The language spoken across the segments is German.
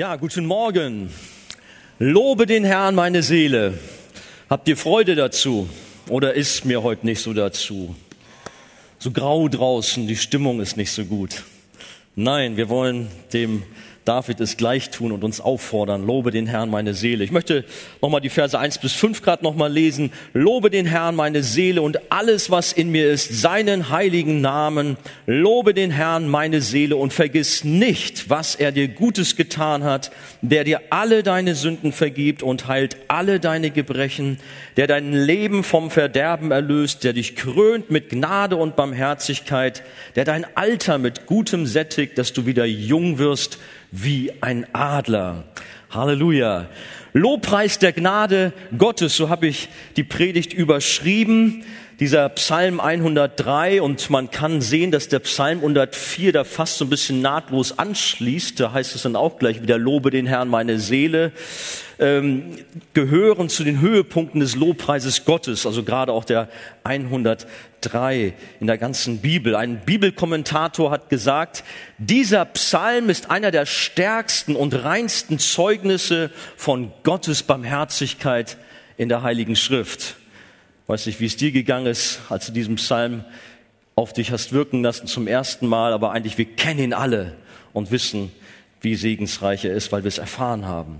Ja, guten Morgen. Lobe den Herrn, meine Seele. Habt ihr Freude dazu? Oder ist mir heute nicht so dazu? So grau draußen, die Stimmung ist nicht so gut. Nein, wir wollen dem David es gleich tun und uns auffordern. Lobe den Herrn meine Seele. Ich möchte nochmal die Verse 1 bis 5 gerade nochmal lesen. Lobe den Herrn meine Seele und alles, was in mir ist, seinen heiligen Namen. Lobe den Herrn meine Seele und vergiss nicht, was er dir Gutes getan hat, der dir alle deine Sünden vergibt und heilt alle deine Gebrechen, der dein Leben vom Verderben erlöst, der dich krönt mit Gnade und Barmherzigkeit, der dein Alter mit Gutem sättigt, dass du wieder jung wirst wie ein Adler. Halleluja. Lobpreis der Gnade Gottes, so habe ich die Predigt überschrieben dieser Psalm 103 und man kann sehen, dass der Psalm 104 da fast so ein bisschen nahtlos anschließt. Da heißt es dann auch gleich wieder, lobe den Herrn meine Seele, ähm, gehören zu den Höhepunkten des Lobpreises Gottes, also gerade auch der 103 in der ganzen Bibel. Ein Bibelkommentator hat gesagt, dieser Psalm ist einer der stärksten und reinsten Zeugnisse von Gottes Barmherzigkeit in der Heiligen Schrift weiß nicht, wie es dir gegangen ist, als du diesen Psalm auf dich hast wirken lassen zum ersten Mal, aber eigentlich wir kennen ihn alle und wissen, wie segensreich er ist, weil wir es erfahren haben.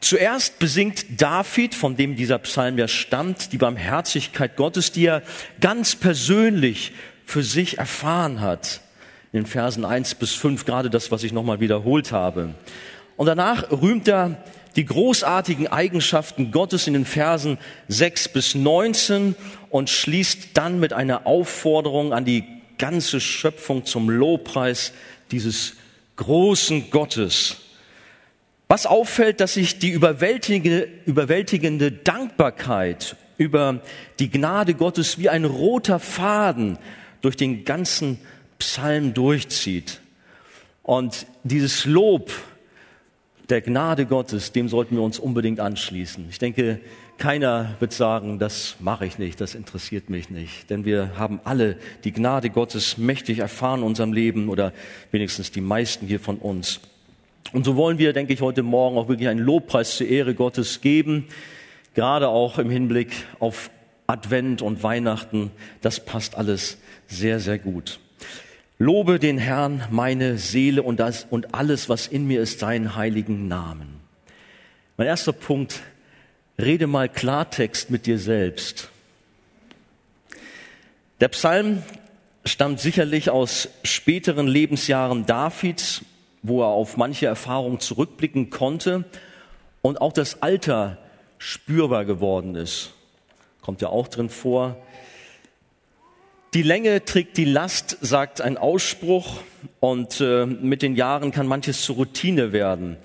Zuerst besingt David, von dem dieser Psalm ja stammt, die Barmherzigkeit Gottes, die er ganz persönlich für sich erfahren hat. In den Versen 1 bis 5, gerade das, was ich nochmal wiederholt habe. Und danach rühmt er die großartigen Eigenschaften Gottes in den Versen 6 bis 19 und schließt dann mit einer Aufforderung an die ganze Schöpfung zum Lobpreis dieses großen Gottes. Was auffällt, dass sich die überwältigende, überwältigende Dankbarkeit über die Gnade Gottes wie ein roter Faden durch den ganzen Psalm durchzieht. Und dieses Lob der Gnade Gottes, dem sollten wir uns unbedingt anschließen. Ich denke, keiner wird sagen, das mache ich nicht, das interessiert mich nicht. Denn wir haben alle die Gnade Gottes mächtig erfahren in unserem Leben oder wenigstens die meisten hier von uns. Und so wollen wir, denke ich, heute Morgen auch wirklich einen Lobpreis zur Ehre Gottes geben, gerade auch im Hinblick auf Advent und Weihnachten. Das passt alles sehr, sehr gut. Lobe den Herrn, meine Seele und, das, und alles, was in mir ist, seinen heiligen Namen. Mein erster Punkt, rede mal Klartext mit dir selbst. Der Psalm stammt sicherlich aus späteren Lebensjahren Davids, wo er auf manche Erfahrungen zurückblicken konnte und auch das Alter spürbar geworden ist. Kommt ja auch drin vor. Die Länge trägt die Last, sagt ein Ausspruch, und äh, mit den Jahren kann manches zur Routine werden.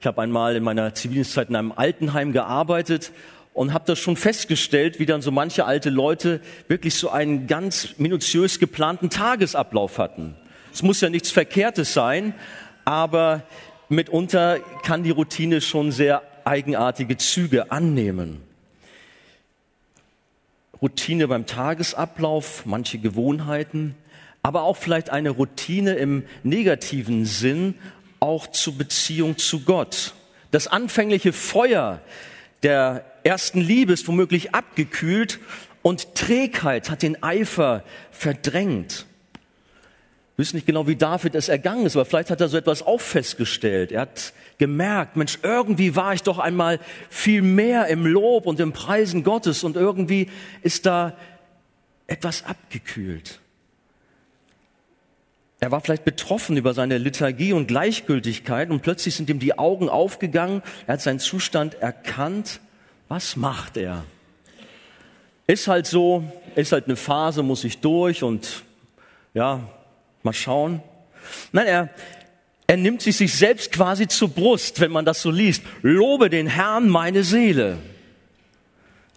Ich habe einmal in meiner Zivildienstzeit in einem Altenheim gearbeitet und habe das schon festgestellt, wie dann so manche alte Leute wirklich so einen ganz minutiös geplanten Tagesablauf hatten. Es muss ja nichts Verkehrtes sein, aber mitunter kann die Routine schon sehr eigenartige Züge annehmen. Routine beim Tagesablauf, manche Gewohnheiten, aber auch vielleicht eine Routine im negativen Sinn, auch zur Beziehung zu Gott. Das anfängliche Feuer der ersten Liebe ist womöglich abgekühlt und Trägheit hat den Eifer verdrängt wissen nicht genau, wie David es ergangen ist, aber vielleicht hat er so etwas auch festgestellt. Er hat gemerkt, Mensch, irgendwie war ich doch einmal viel mehr im Lob und im Preisen Gottes und irgendwie ist da etwas abgekühlt. Er war vielleicht betroffen über seine Lethargie und Gleichgültigkeit und plötzlich sind ihm die Augen aufgegangen. Er hat seinen Zustand erkannt. Was macht er? Ist halt so, ist halt eine Phase, muss ich durch und ja, Mal schauen. Nein, er, er nimmt sich sich selbst quasi zur Brust, wenn man das so liest. Lobe den Herrn meine Seele.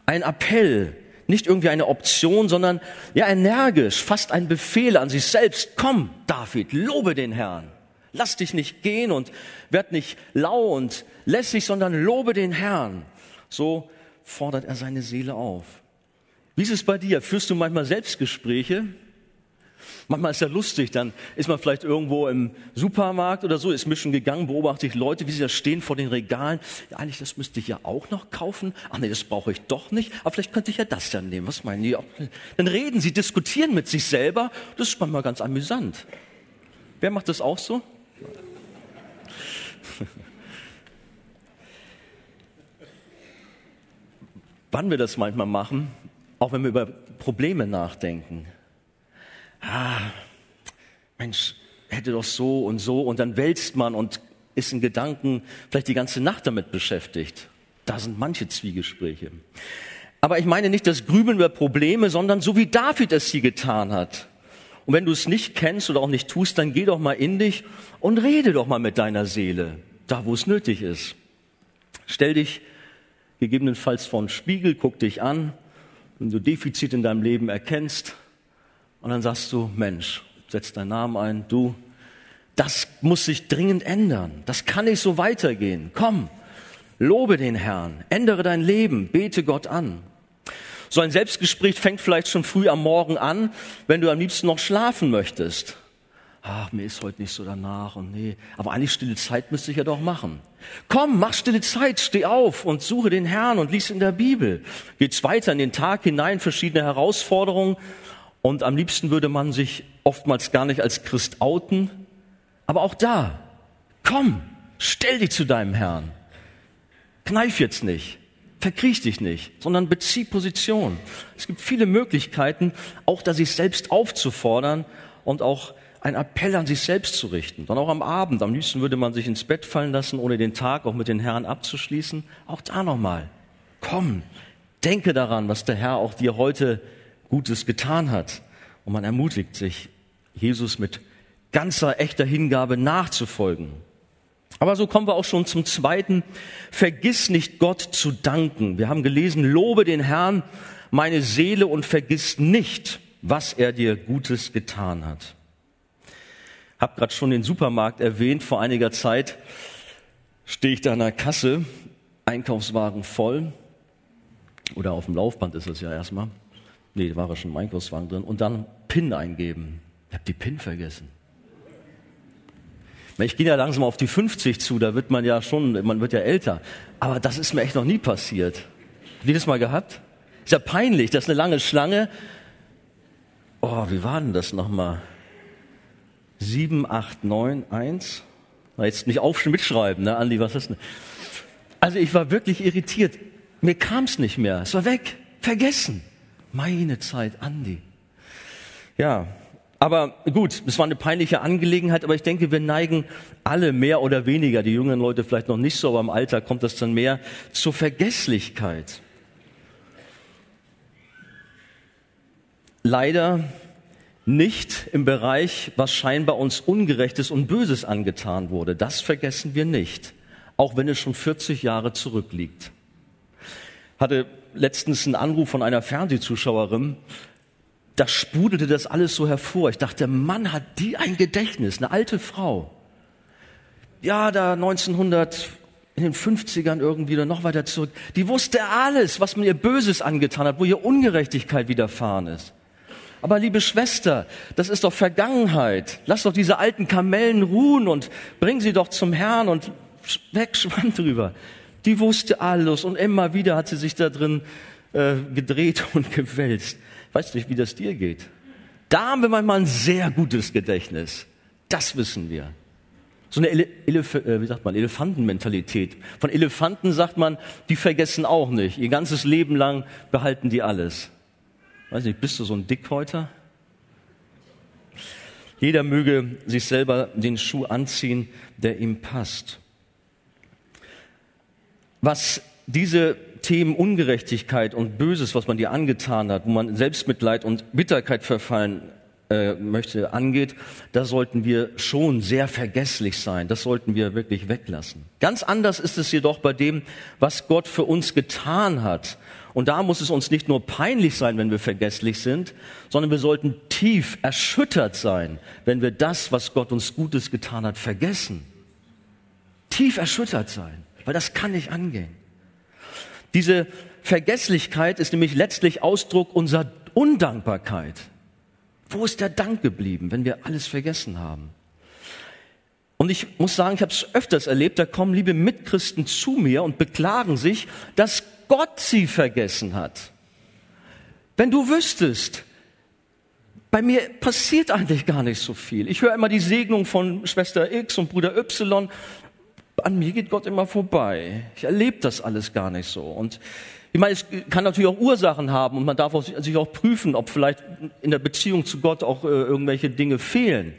Ein Appell, nicht irgendwie eine Option, sondern ja energisch, fast ein Befehl an sich selbst. Komm, David, lobe den Herrn. Lass dich nicht gehen und werd nicht lau und lässig, sondern lobe den Herrn. So fordert er seine Seele auf. Wie ist es bei dir? Führst du manchmal Selbstgespräche? Manchmal ist ja lustig, dann ist man vielleicht irgendwo im Supermarkt oder so, ist mischen gegangen, beobachte ich Leute, wie sie da stehen vor den Regalen. Ja, eigentlich, das müsste ich ja auch noch kaufen. Ach nee, das brauche ich doch nicht. Aber vielleicht könnte ich ja das ja nehmen. Was meinen die? Dann reden sie, diskutieren mit sich selber. Das ist manchmal ganz amüsant. Wer macht das auch so? Wann wir das manchmal machen, auch wenn wir über Probleme nachdenken ah, Mensch, hätte doch so und so und dann wälzt man und ist in Gedanken vielleicht die ganze Nacht damit beschäftigt. Da sind manche Zwiegespräche. Aber ich meine nicht das Grübeln über Probleme, sondern so wie David es sie getan hat. Und wenn du es nicht kennst oder auch nicht tust, dann geh doch mal in dich und rede doch mal mit deiner Seele, da wo es nötig ist. Stell dich gegebenenfalls vor den Spiegel, guck dich an, wenn du Defizit in deinem Leben erkennst, und dann sagst du, Mensch, setz deinen Namen ein, du, das muss sich dringend ändern. Das kann nicht so weitergehen. Komm, lobe den Herrn, ändere dein Leben, bete Gott an. So ein Selbstgespräch fängt vielleicht schon früh am Morgen an, wenn du am liebsten noch schlafen möchtest. Ach, mir ist heute nicht so danach und nee, aber eigentlich stille Zeit müsste ich ja doch machen. Komm, mach stille Zeit, steh auf und suche den Herrn und lies in der Bibel. Geht's weiter in den Tag hinein, verschiedene Herausforderungen und am liebsten würde man sich oftmals gar nicht als Christ outen. Aber auch da, komm, stell dich zu deinem Herrn. Kneif jetzt nicht, verkriech dich nicht, sondern bezieh Position. Es gibt viele Möglichkeiten, auch da sich selbst aufzufordern und auch ein Appell an sich selbst zu richten. Dann auch am Abend. Am liebsten würde man sich ins Bett fallen lassen, ohne den Tag auch mit den Herrn abzuschließen. Auch da nochmal. Komm, denke daran, was der Herr auch dir heute Gutes getan hat. Und man ermutigt sich, Jesus mit ganzer, echter Hingabe nachzufolgen. Aber so kommen wir auch schon zum zweiten. Vergiss nicht Gott zu danken. Wir haben gelesen, lobe den Herrn, meine Seele, und vergiss nicht, was er dir Gutes getan hat. Hab gerade schon den Supermarkt erwähnt. Vor einiger Zeit stehe ich da an der Kasse, Einkaufswagen voll. Oder auf dem Laufband ist es ja erstmal. Nee, da war er schon im Einkaufswagen drin. Und dann PIN eingeben. Ich habe die PIN vergessen. Ich gehe ja langsam auf die 50 zu, da wird man ja schon, man wird ja älter. Aber das ist mir echt noch nie passiert. Habt das mal gehabt? Ist ja peinlich, das ist eine lange Schlange. Oh, wie war denn das nochmal? 7, 8, 9, 1. Na, jetzt nicht aufschreiben, mitschreiben, ne, Andi, was ist denn? Also ich war wirklich irritiert. Mir kam es nicht mehr. Es war weg. Vergessen. Meine Zeit, Andi. Ja, aber gut, es war eine peinliche Angelegenheit, aber ich denke, wir neigen alle mehr oder weniger, die jüngeren Leute vielleicht noch nicht so, aber im Alter kommt das dann mehr zur Vergesslichkeit. Leider nicht im Bereich, was scheinbar uns Ungerechtes und Böses angetan wurde. Das vergessen wir nicht, auch wenn es schon 40 Jahre zurückliegt. Hatte letztens einen Anruf von einer Fernsehzuschauerin, da sprudelte das alles so hervor. Ich dachte, Mann, hat die ein Gedächtnis, eine alte Frau. Ja, da 1900, in den 50ern irgendwie oder noch weiter zurück, die wusste alles, was man ihr Böses angetan hat, wo ihr Ungerechtigkeit widerfahren ist. Aber liebe Schwester, das ist doch Vergangenheit. Lass doch diese alten Kamellen ruhen und bring sie doch zum Herrn und weg, schwamm drüber. Die wusste alles und immer wieder hat sie sich da drin äh, gedreht und gewälzt. Weißt nicht, wie das dir geht? Da haben wir manchmal ein sehr gutes Gedächtnis. Das wissen wir. So eine Ele Elef äh, wie sagt man, Elefantenmentalität. Von Elefanten sagt man, die vergessen auch nicht. Ihr ganzes Leben lang behalten die alles. Weiß nicht, bist du so ein Dickhäuter? Jeder möge sich selber den Schuh anziehen, der ihm passt. Was diese Themen Ungerechtigkeit und Böses, was man dir angetan hat, wo man Selbstmitleid und Bitterkeit verfallen äh, möchte, angeht, da sollten wir schon sehr vergesslich sein. Das sollten wir wirklich weglassen. Ganz anders ist es jedoch bei dem, was Gott für uns getan hat. Und da muss es uns nicht nur peinlich sein, wenn wir vergesslich sind, sondern wir sollten tief erschüttert sein, wenn wir das, was Gott uns Gutes getan hat, vergessen. Tief erschüttert sein weil das kann nicht angehen. Diese Vergesslichkeit ist nämlich letztlich Ausdruck unserer Undankbarkeit. Wo ist der Dank geblieben, wenn wir alles vergessen haben? Und ich muss sagen, ich habe es öfters erlebt, da kommen liebe Mitchristen zu mir und beklagen sich, dass Gott sie vergessen hat. Wenn du wüsstest, bei mir passiert eigentlich gar nicht so viel. Ich höre immer die Segnung von Schwester X und Bruder Y. An mir geht Gott immer vorbei. Ich erlebe das alles gar nicht so. Und ich meine, es kann natürlich auch Ursachen haben und man darf sich auch prüfen, ob vielleicht in der Beziehung zu Gott auch äh, irgendwelche Dinge fehlen.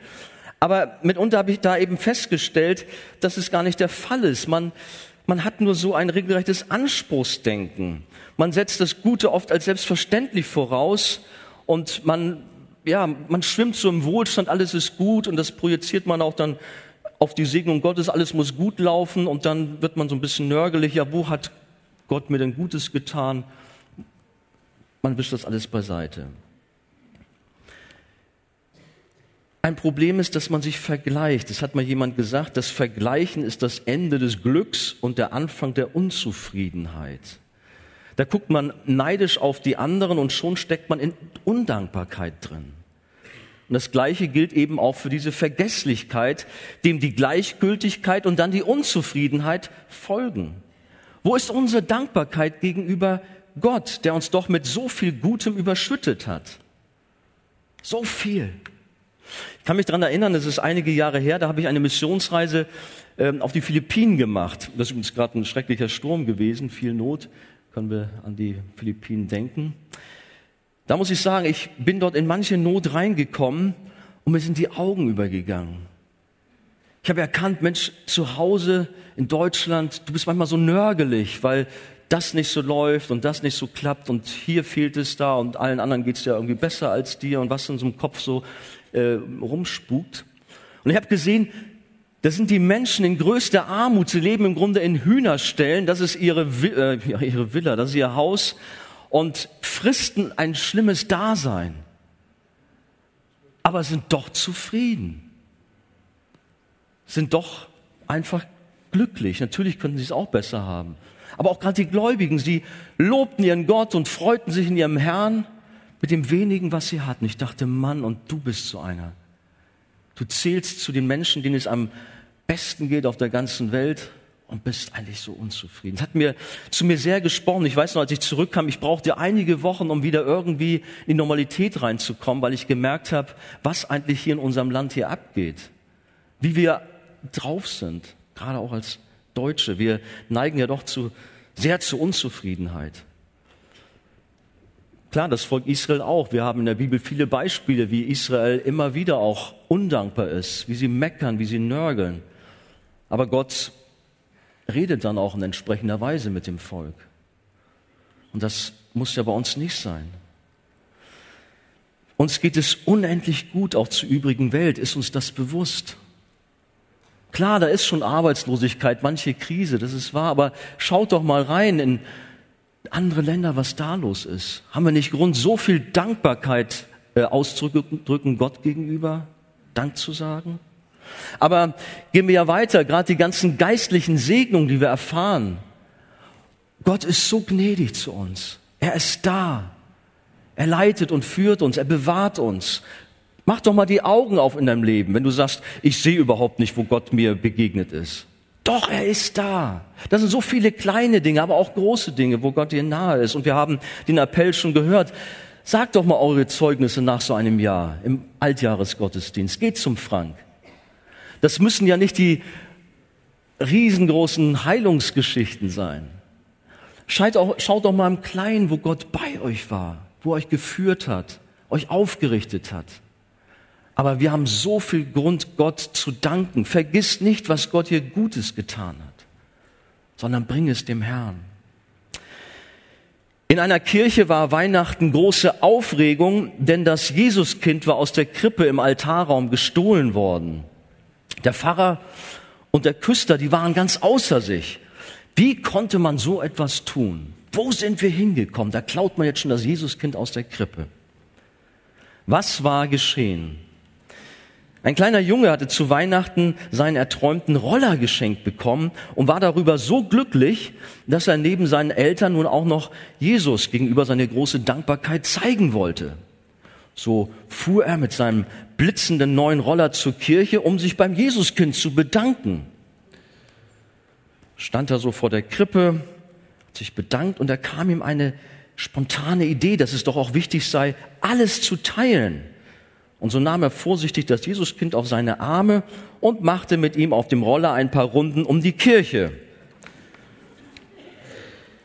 Aber mitunter habe ich da eben festgestellt, dass es gar nicht der Fall ist. Man, man hat nur so ein regelrechtes Anspruchsdenken. Man setzt das Gute oft als selbstverständlich voraus und man, ja, man schwimmt so im Wohlstand, alles ist gut und das projiziert man auch dann auf die Segnung Gottes, alles muss gut laufen und dann wird man so ein bisschen nörgelig, ja, wo hat Gott mir denn Gutes getan? Man wischt das alles beiseite. Ein Problem ist, dass man sich vergleicht. Das hat mal jemand gesagt, das Vergleichen ist das Ende des Glücks und der Anfang der Unzufriedenheit. Da guckt man neidisch auf die anderen und schon steckt man in Undankbarkeit drin. Und das Gleiche gilt eben auch für diese Vergesslichkeit, dem die Gleichgültigkeit und dann die Unzufriedenheit folgen. Wo ist unsere Dankbarkeit gegenüber Gott, der uns doch mit so viel Gutem überschüttet hat? So viel. Ich kann mich daran erinnern, es ist einige Jahre her, da habe ich eine Missionsreise ähm, auf die Philippinen gemacht. Das ist übrigens gerade ein schrecklicher Sturm gewesen, viel Not, können wir an die Philippinen denken. Da muss ich sagen, ich bin dort in manche Not reingekommen und mir sind die Augen übergegangen. Ich habe erkannt, Mensch, zu Hause in Deutschland, du bist manchmal so nörgelig, weil das nicht so läuft und das nicht so klappt und hier fehlt es da und allen anderen geht es ja irgendwie besser als dir und was in so einem Kopf so äh, rumspukt. Und ich habe gesehen, das sind die Menschen in größter Armut. Sie leben im Grunde in Hühnerstellen. Das ist ihre, äh, ihre Villa, das ist ihr Haus. Und fristen ein schlimmes Dasein. Aber sind doch zufrieden. Sind doch einfach glücklich. Natürlich könnten sie es auch besser haben. Aber auch gerade die Gläubigen, sie lobten ihren Gott und freuten sich in ihrem Herrn mit dem wenigen, was sie hatten. Ich dachte, Mann, und du bist so einer. Du zählst zu den Menschen, denen es am besten geht auf der ganzen Welt und bist eigentlich so unzufrieden. Das hat mir zu mir sehr gesprochen. Ich weiß noch, als ich zurückkam, ich brauchte einige Wochen, um wieder irgendwie in die Normalität reinzukommen, weil ich gemerkt habe, was eigentlich hier in unserem Land hier abgeht. Wie wir drauf sind, gerade auch als Deutsche. Wir neigen ja doch zu, sehr zur Unzufriedenheit. Klar, das Volk Israel auch. Wir haben in der Bibel viele Beispiele, wie Israel immer wieder auch undankbar ist, wie sie meckern, wie sie nörgeln. Aber Gott redet dann auch in entsprechender Weise mit dem Volk. Und das muss ja bei uns nicht sein. Uns geht es unendlich gut, auch zur übrigen Welt. Ist uns das bewusst? Klar, da ist schon Arbeitslosigkeit, manche Krise, das ist wahr, aber schaut doch mal rein in andere Länder, was da los ist. Haben wir nicht Grund, so viel Dankbarkeit äh, auszudrücken Gott gegenüber, Dank zu sagen? Aber gehen wir ja weiter, gerade die ganzen geistlichen Segnungen, die wir erfahren. Gott ist so gnädig zu uns. Er ist da. Er leitet und führt uns, er bewahrt uns. Mach doch mal die Augen auf in deinem Leben, wenn du sagst, ich sehe überhaupt nicht, wo Gott mir begegnet ist. Doch, er ist da. Das sind so viele kleine Dinge, aber auch große Dinge, wo Gott dir nahe ist. Und wir haben den Appell schon gehört. Sagt doch mal eure Zeugnisse nach so einem Jahr im Altjahresgottesdienst. Geht zum Frank. Das müssen ja nicht die riesengroßen Heilungsgeschichten sein. Schaut, auch, schaut doch mal im Kleinen, wo Gott bei euch war, wo er euch geführt hat, euch aufgerichtet hat. Aber wir haben so viel Grund, Gott zu danken. Vergiss nicht, was Gott hier Gutes getan hat, sondern bring es dem Herrn. In einer Kirche war Weihnachten große Aufregung, denn das Jesuskind war aus der Krippe im Altarraum gestohlen worden. Der Pfarrer und der Küster, die waren ganz außer sich. Wie konnte man so etwas tun? Wo sind wir hingekommen? Da klaut man jetzt schon das Jesuskind aus der Krippe. Was war geschehen? Ein kleiner Junge hatte zu Weihnachten seinen erträumten Roller geschenkt bekommen und war darüber so glücklich, dass er neben seinen Eltern nun auch noch Jesus gegenüber seine große Dankbarkeit zeigen wollte. So fuhr er mit seinem blitzenden neuen Roller zur Kirche, um sich beim Jesuskind zu bedanken. Stand er so vor der Krippe, hat sich bedankt und da kam ihm eine spontane Idee, dass es doch auch wichtig sei, alles zu teilen. Und so nahm er vorsichtig das Jesuskind auf seine Arme und machte mit ihm auf dem Roller ein paar Runden um die Kirche.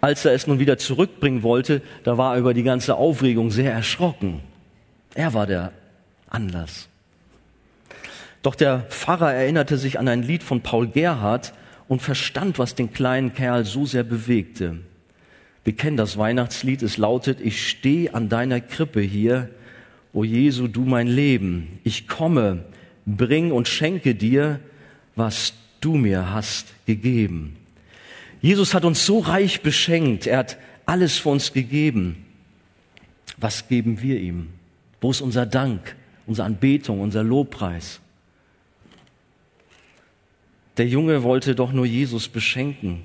Als er es nun wieder zurückbringen wollte, da war er über die ganze Aufregung sehr erschrocken. Er war der Anlass. Doch der Pfarrer erinnerte sich an ein Lied von Paul Gerhardt und verstand, was den kleinen Kerl so sehr bewegte. Wir kennen das Weihnachtslied, es lautet, ich stehe an deiner Krippe hier, o Jesu, du mein Leben. Ich komme, bring und schenke dir, was du mir hast gegeben. Jesus hat uns so reich beschenkt, er hat alles für uns gegeben. Was geben wir ihm? Wo ist unser Dank, unsere Anbetung, unser Lobpreis? Der Junge wollte doch nur Jesus beschenken.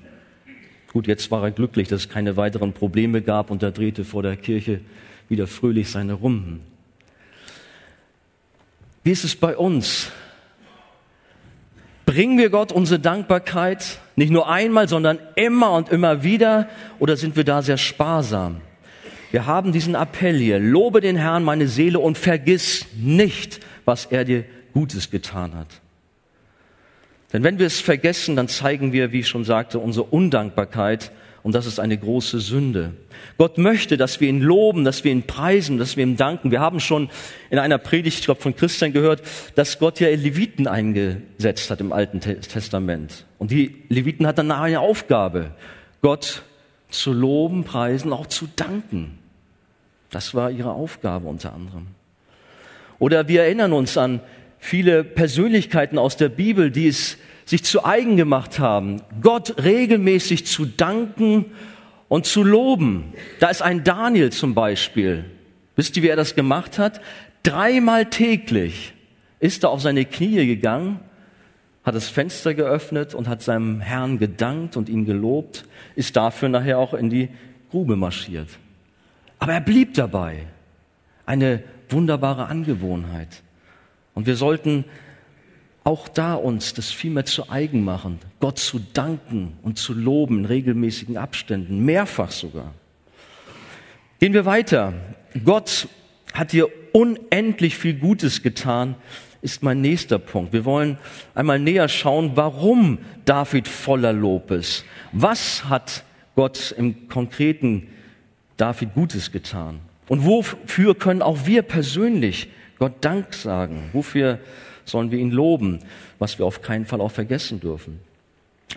Gut, jetzt war er glücklich, dass es keine weiteren Probleme gab und er drehte vor der Kirche wieder fröhlich seine Runden. Wie ist es bei uns? Bringen wir Gott unsere Dankbarkeit nicht nur einmal, sondern immer und immer wieder oder sind wir da sehr sparsam? Wir haben diesen Appell hier, lobe den Herrn meine Seele und vergiss nicht, was er dir Gutes getan hat. Denn wenn wir es vergessen, dann zeigen wir, wie ich schon sagte, unsere Undankbarkeit und das ist eine große Sünde. Gott möchte, dass wir ihn loben, dass wir ihn preisen, dass wir ihm danken. Wir haben schon in einer Predigt, ich glaube von Christian gehört, dass Gott ja Leviten eingesetzt hat im Alten Testament. Und die Leviten hatten eine Aufgabe, Gott zu loben, preisen, auch zu danken. Das war ihre Aufgabe unter anderem. Oder wir erinnern uns an viele Persönlichkeiten aus der Bibel, die es sich zu eigen gemacht haben, Gott regelmäßig zu danken und zu loben. Da ist ein Daniel zum Beispiel. Wisst ihr, wie er das gemacht hat? Dreimal täglich ist er auf seine Knie gegangen, hat das Fenster geöffnet und hat seinem Herrn gedankt und ihn gelobt, ist dafür nachher auch in die Grube marschiert. Aber er blieb dabei. Eine wunderbare Angewohnheit. Und wir sollten auch da uns das viel mehr zu eigen machen, Gott zu danken und zu loben in regelmäßigen Abständen, mehrfach sogar. Gehen wir weiter. Gott hat dir unendlich viel Gutes getan, ist mein nächster Punkt. Wir wollen einmal näher schauen, warum David voller Lob ist. Was hat Gott im Konkreten David Gutes getan? Und wofür können auch wir persönlich Gott Dank sagen? Wofür sollen wir ihn loben, was wir auf keinen Fall auch vergessen dürfen?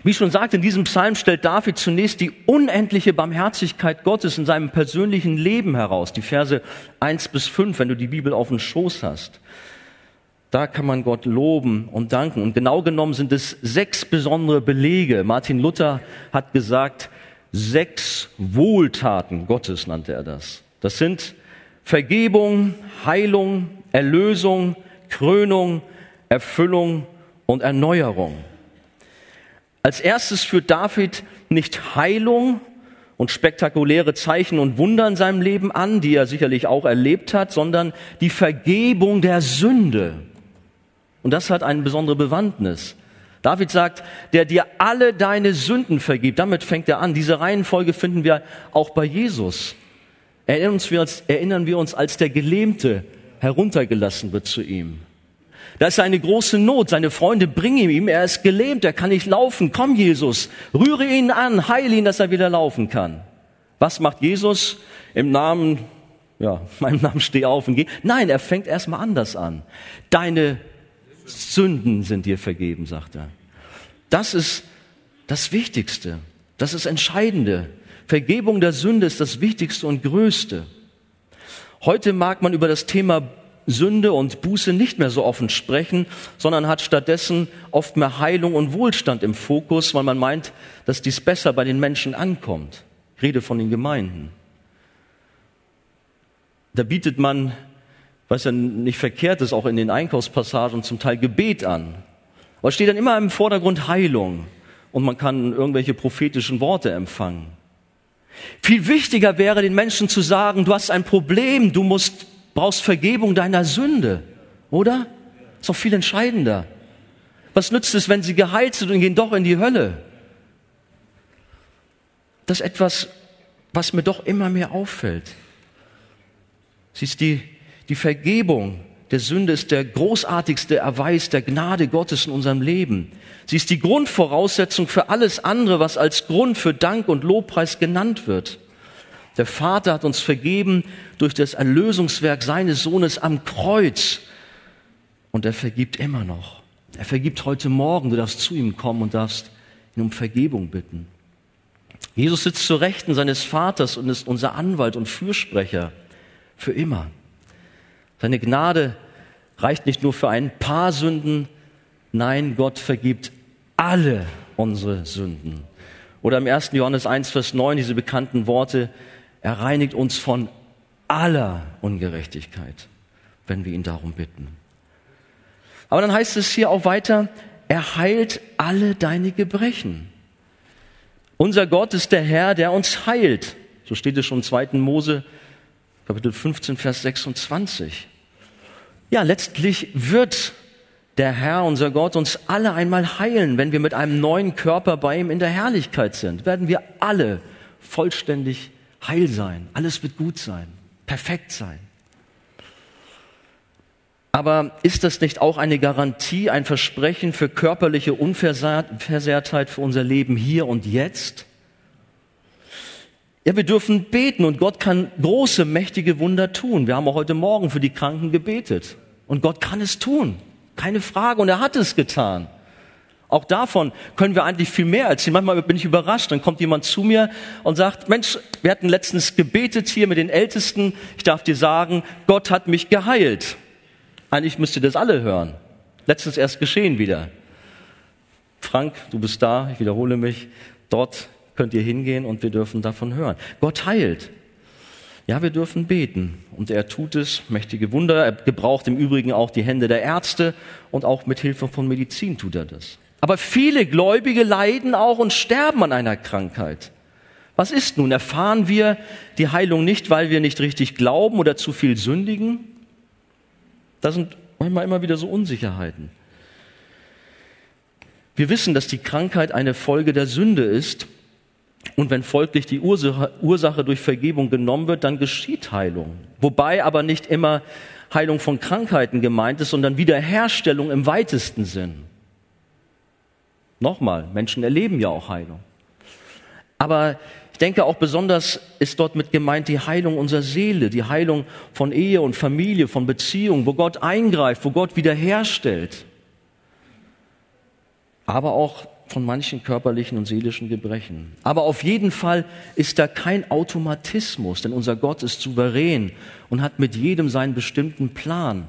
Wie schon sagte, in diesem Psalm stellt David zunächst die unendliche Barmherzigkeit Gottes in seinem persönlichen Leben heraus. Die Verse eins bis fünf, wenn du die Bibel auf dem Schoß hast. Da kann man Gott loben und danken. Und genau genommen sind es sechs besondere Belege. Martin Luther hat gesagt, sechs Wohltaten Gottes nannte er das. Das sind Vergebung, Heilung, Erlösung, Krönung, Erfüllung und Erneuerung. Als erstes führt David nicht Heilung und spektakuläre Zeichen und Wunder in seinem Leben an, die er sicherlich auch erlebt hat, sondern die Vergebung der Sünde. Und das hat eine besondere Bewandtnis. David sagt, der dir alle deine Sünden vergibt. Damit fängt er an. Diese Reihenfolge finden wir auch bei Jesus. Erinnern, wir uns, als der Gelähmte heruntergelassen wird zu ihm. Da ist eine große Not. Seine Freunde bringen ihm, er ist gelähmt, er kann nicht laufen. Komm, Jesus, rühre ihn an, heile ihn, dass er wieder laufen kann. Was macht Jesus? Im Namen, ja, meinem Namen steh auf und geh. Nein, er fängt erstmal anders an. Deine Sünden sind dir vergeben, sagt er. Das ist das Wichtigste. Das ist Entscheidende. Vergebung der Sünde ist das Wichtigste und Größte. Heute mag man über das Thema Sünde und Buße nicht mehr so offen sprechen, sondern hat stattdessen oft mehr Heilung und Wohlstand im Fokus, weil man meint, dass dies besser bei den Menschen ankommt. Ich rede von den Gemeinden. Da bietet man, was ja nicht verkehrt ist, auch in den Einkaufspassagen zum Teil Gebet an. Aber steht dann immer im Vordergrund Heilung und man kann irgendwelche prophetischen Worte empfangen. Viel wichtiger wäre den Menschen zu sagen, du hast ein Problem, du musst brauchst Vergebung deiner Sünde, oder? Ist doch viel entscheidender. Was nützt es, wenn sie geheilt sind und gehen doch in die Hölle? Das ist etwas, was mir doch immer mehr auffällt. Siehst die, die Vergebung der Sünde ist der großartigste Erweis der Gnade Gottes in unserem Leben. Sie ist die Grundvoraussetzung für alles andere, was als Grund für Dank und Lobpreis genannt wird. Der Vater hat uns vergeben durch das Erlösungswerk seines Sohnes am Kreuz. Und er vergibt immer noch. Er vergibt heute Morgen. Du darfst zu ihm kommen und darfst ihn um Vergebung bitten. Jesus sitzt zur Rechten seines Vaters und ist unser Anwalt und Fürsprecher für immer. Seine Gnade reicht nicht nur für ein paar Sünden, nein, Gott vergibt alle unsere Sünden. Oder im 1. Johannes 1, Vers 9 diese bekannten Worte, er reinigt uns von aller Ungerechtigkeit, wenn wir ihn darum bitten. Aber dann heißt es hier auch weiter, er heilt alle deine Gebrechen. Unser Gott ist der Herr, der uns heilt. So steht es schon im 2. Mose Kapitel 15, Vers 26. Ja, letztlich wird der Herr, unser Gott, uns alle einmal heilen, wenn wir mit einem neuen Körper bei ihm in der Herrlichkeit sind. Werden wir alle vollständig heil sein. Alles wird gut sein, perfekt sein. Aber ist das nicht auch eine Garantie, ein Versprechen für körperliche Unversehrtheit für unser Leben hier und jetzt? Ja, wir dürfen beten und Gott kann große, mächtige Wunder tun. Wir haben auch heute Morgen für die Kranken gebetet. Und Gott kann es tun. Keine Frage. Und er hat es getan. Auch davon können wir eigentlich viel mehr erzählen. Manchmal bin ich überrascht. Dann kommt jemand zu mir und sagt, Mensch, wir hatten letztens gebetet hier mit den Ältesten. Ich darf dir sagen, Gott hat mich geheilt. Eigentlich müsst ihr das alle hören. Letztens erst geschehen wieder. Frank, du bist da. Ich wiederhole mich. Dort könnt ihr hingehen und wir dürfen davon hören. Gott heilt. Ja, wir dürfen beten und er tut es, mächtige Wunder. Er gebraucht im Übrigen auch die Hände der Ärzte und auch mit Hilfe von Medizin tut er das. Aber viele Gläubige leiden auch und sterben an einer Krankheit. Was ist nun? Erfahren wir die Heilung nicht, weil wir nicht richtig glauben oder zu viel sündigen? Da sind manchmal immer wieder so Unsicherheiten. Wir wissen, dass die Krankheit eine Folge der Sünde ist und wenn folglich die Ursache, durch Vergebung genommen wird, dann geschieht Heilung. Wobei aber nicht immer Heilung von Krankheiten gemeint ist, sondern Wiederherstellung im weitesten Sinn. Nochmal, Menschen erleben ja auch Heilung. Aber ich denke auch besonders ist dort mit gemeint die Heilung unserer Seele, die Heilung von Ehe und Familie, von Beziehungen, wo Gott eingreift, wo Gott wiederherstellt. Aber auch von manchen körperlichen und seelischen Gebrechen. Aber auf jeden Fall ist da kein Automatismus, denn unser Gott ist souverän und hat mit jedem seinen bestimmten Plan,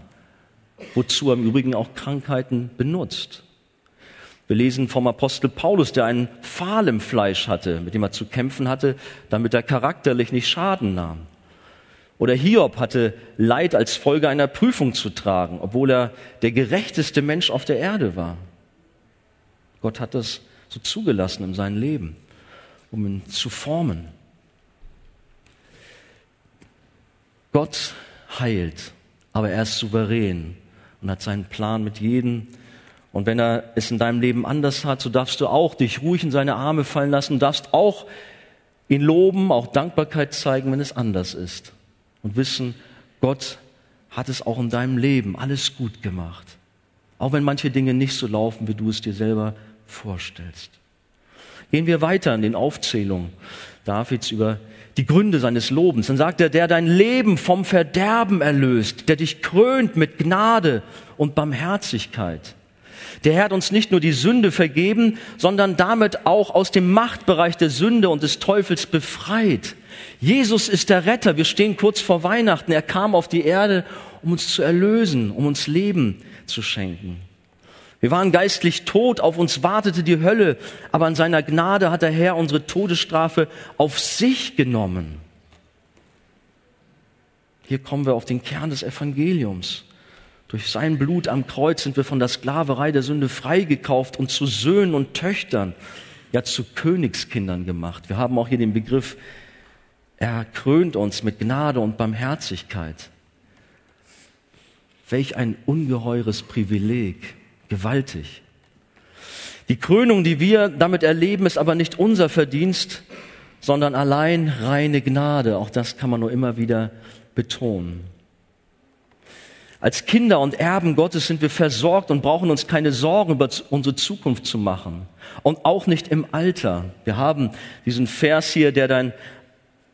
wozu er im Übrigen auch Krankheiten benutzt. Wir lesen vom Apostel Paulus, der einen Pfahl im Fleisch hatte, mit dem er zu kämpfen hatte, damit er charakterlich nicht Schaden nahm. Oder Hiob hatte Leid als Folge einer Prüfung zu tragen, obwohl er der gerechteste Mensch auf der Erde war. Gott hat das so zugelassen in seinem Leben, um ihn zu formen. Gott heilt, aber er ist souverän und hat seinen Plan mit jedem. Und wenn er es in deinem Leben anders hat, so darfst du auch dich ruhig in seine Arme fallen lassen, darfst auch ihn loben, auch Dankbarkeit zeigen, wenn es anders ist. Und wissen, Gott hat es auch in deinem Leben alles gut gemacht. Auch wenn manche Dinge nicht so laufen, wie du es dir selber vorstellst. Gehen wir weiter in den Aufzählungen Davids über die Gründe seines Lobens. Dann sagt er, der dein Leben vom Verderben erlöst, der dich krönt mit Gnade und Barmherzigkeit. Der Herr hat uns nicht nur die Sünde vergeben, sondern damit auch aus dem Machtbereich der Sünde und des Teufels befreit. Jesus ist der Retter. Wir stehen kurz vor Weihnachten. Er kam auf die Erde, um uns zu erlösen, um uns Leben zu schenken. Wir waren geistlich tot, auf uns wartete die Hölle, aber an seiner Gnade hat der Herr unsere Todesstrafe auf sich genommen. Hier kommen wir auf den Kern des Evangeliums. Durch sein Blut am Kreuz sind wir von der Sklaverei der Sünde freigekauft und zu Söhnen und Töchtern, ja zu Königskindern gemacht. Wir haben auch hier den Begriff, er krönt uns mit Gnade und Barmherzigkeit. Welch ein ungeheures Privileg. Gewaltig. Die Krönung, die wir damit erleben, ist aber nicht unser Verdienst, sondern allein reine Gnade. Auch das kann man nur immer wieder betonen. Als Kinder und Erben Gottes sind wir versorgt und brauchen uns keine Sorgen über unsere Zukunft zu machen. Und auch nicht im Alter. Wir haben diesen Vers hier, der dein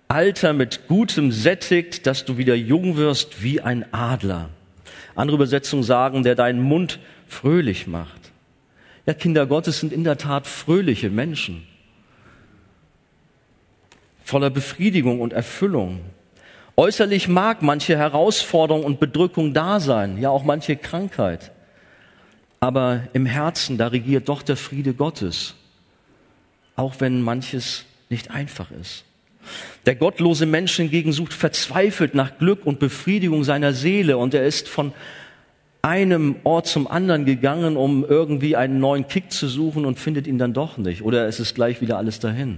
Alter mit Gutem sättigt, dass du wieder jung wirst wie ein Adler. Andere Übersetzungen sagen, der deinen Mund fröhlich macht. Ja, Kinder Gottes sind in der Tat fröhliche Menschen. Voller Befriedigung und Erfüllung. Äußerlich mag manche Herausforderung und Bedrückung da sein, ja auch manche Krankheit. Aber im Herzen, da regiert doch der Friede Gottes, auch wenn manches nicht einfach ist. Der gottlose Mensch hingegen sucht verzweifelt nach Glück und Befriedigung seiner Seele und er ist von einem Ort zum anderen gegangen, um irgendwie einen neuen Kick zu suchen und findet ihn dann doch nicht. Oder es ist gleich wieder alles dahin.